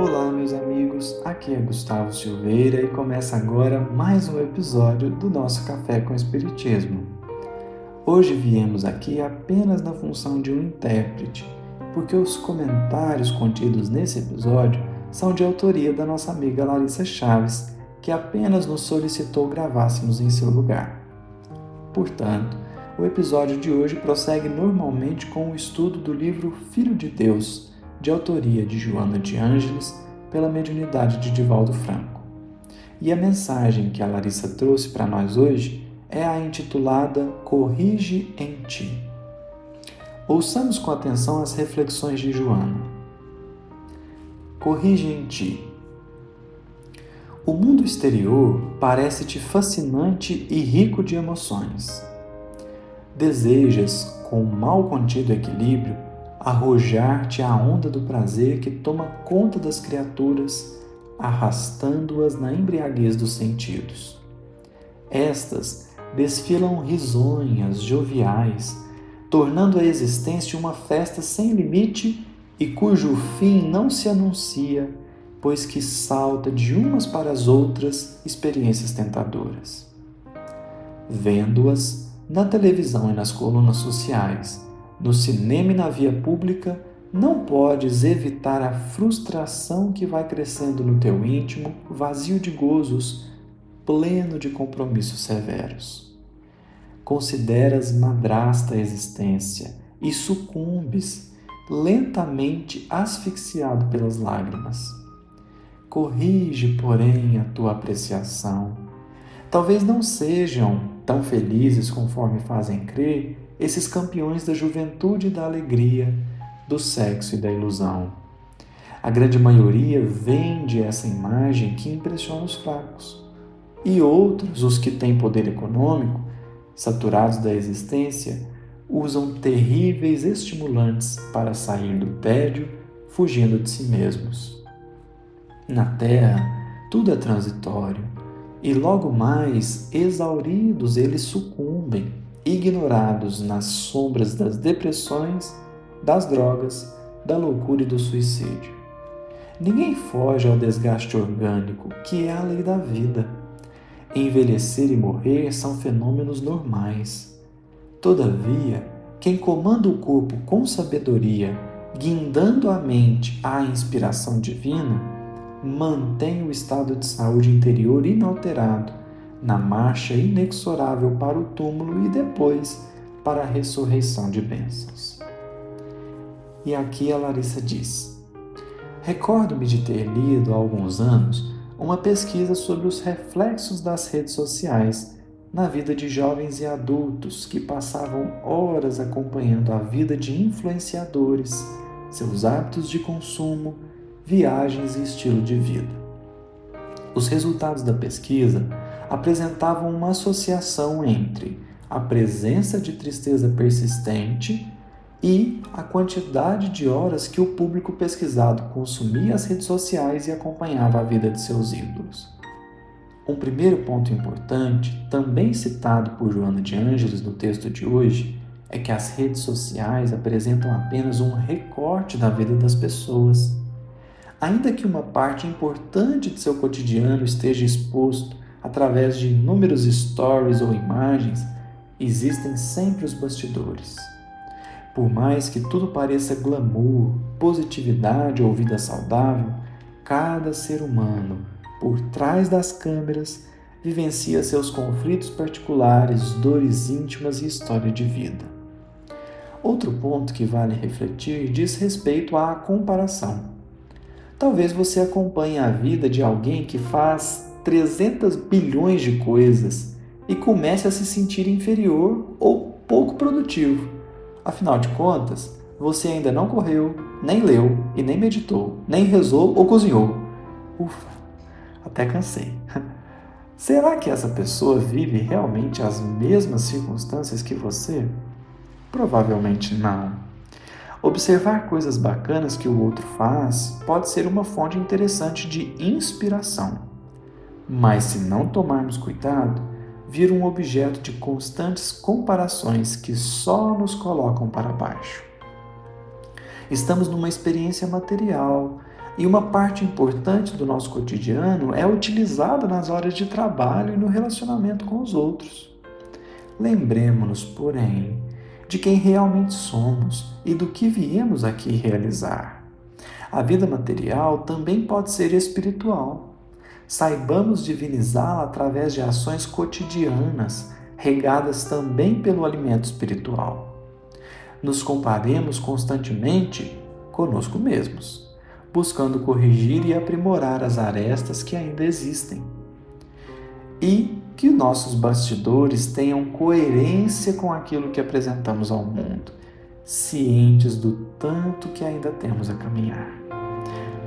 Olá, meus amigos. Aqui é Gustavo Silveira e começa agora mais um episódio do nosso Café com Espiritismo. Hoje viemos aqui apenas na função de um intérprete, porque os comentários contidos nesse episódio são de autoria da nossa amiga Larissa Chaves, que apenas nos solicitou gravássemos em seu lugar. Portanto, o episódio de hoje prossegue normalmente com o estudo do livro Filho de Deus de autoria de Joana de Ângeles, pela mediunidade de Divaldo Franco. E a mensagem que a Larissa trouxe para nós hoje é a intitulada Corrige em Ti. Ouçamos com atenção as reflexões de Joana. Corrige em Ti. O mundo exterior parece-te fascinante e rico de emoções. Desejas, com mal contido equilíbrio, arrojar-te à onda do prazer que toma conta das criaturas, arrastando-as na embriaguez dos sentidos. Estas desfilam risonhas, joviais, tornando a existência uma festa sem limite e cujo fim não se anuncia, pois que salta de umas para as outras experiências tentadoras. Vendo-as na televisão e nas colunas sociais, no cinema e na via pública, não podes evitar a frustração que vai crescendo no teu íntimo, vazio de gozos, pleno de compromissos severos. Consideras madrasta a existência e sucumbes, lentamente asfixiado pelas lágrimas. Corrige, porém, a tua apreciação. Talvez não sejam tão felizes conforme fazem crer esses campeões da juventude e da alegria, do sexo e da ilusão. A grande maioria vende essa imagem que impressiona os fracos. E outros, os que têm poder econômico, saturados da existência, usam terríveis estimulantes para sair do tédio, fugindo de si mesmos. Na terra, tudo é transitório, e logo mais, exauridos, eles sucumbem ignorados nas sombras das depressões, das drogas, da loucura e do suicídio. Ninguém foge ao desgaste orgânico, que é a lei da vida. Envelhecer e morrer são fenômenos normais. Todavia, quem comanda o corpo com sabedoria, guindando a mente à inspiração divina, mantém o estado de saúde interior inalterado na marcha inexorável para o túmulo e depois para a ressurreição de bênçãos. E aqui a Larissa diz: Recordo-me de ter lido há alguns anos uma pesquisa sobre os reflexos das redes sociais na vida de jovens e adultos que passavam horas acompanhando a vida de influenciadores, seus hábitos de consumo, viagens e estilo de vida. Os resultados da pesquisa apresentavam uma associação entre a presença de tristeza persistente e a quantidade de horas que o público pesquisado consumia as redes sociais e acompanhava a vida de seus ídolos. Um primeiro ponto importante, também citado por Joana de Ângeles no texto de hoje, é que as redes sociais apresentam apenas um recorte da vida das pessoas. Ainda que uma parte importante de seu cotidiano esteja exposto através de inúmeros stories ou imagens, existem sempre os bastidores. Por mais que tudo pareça glamour, positividade ou vida saudável, cada ser humano, por trás das câmeras, vivencia seus conflitos particulares, dores íntimas e história de vida. Outro ponto que vale refletir diz respeito à comparação. Talvez você acompanhe a vida de alguém que faz 300 bilhões de coisas e comece a se sentir inferior ou pouco produtivo. Afinal de contas, você ainda não correu, nem leu e nem meditou, nem rezou ou cozinhou. Ufa, até cansei. Será que essa pessoa vive realmente as mesmas circunstâncias que você? Provavelmente não. Observar coisas bacanas que o outro faz pode ser uma fonte interessante de inspiração mas se não tomarmos cuidado, vira um objeto de constantes comparações que só nos colocam para baixo. Estamos numa experiência material, E uma parte importante do nosso cotidiano é utilizada nas horas de trabalho e no relacionamento com os outros. Lembremos-nos, porém, de quem realmente somos e do que viemos aqui realizar. A vida material também pode ser espiritual. Saibamos divinizá-la através de ações cotidianas, regadas também pelo alimento espiritual. Nos comparemos constantemente conosco mesmos buscando corrigir e aprimorar as arestas que ainda existem. E que nossos bastidores tenham coerência com aquilo que apresentamos ao mundo, cientes do tanto que ainda temos a caminhar.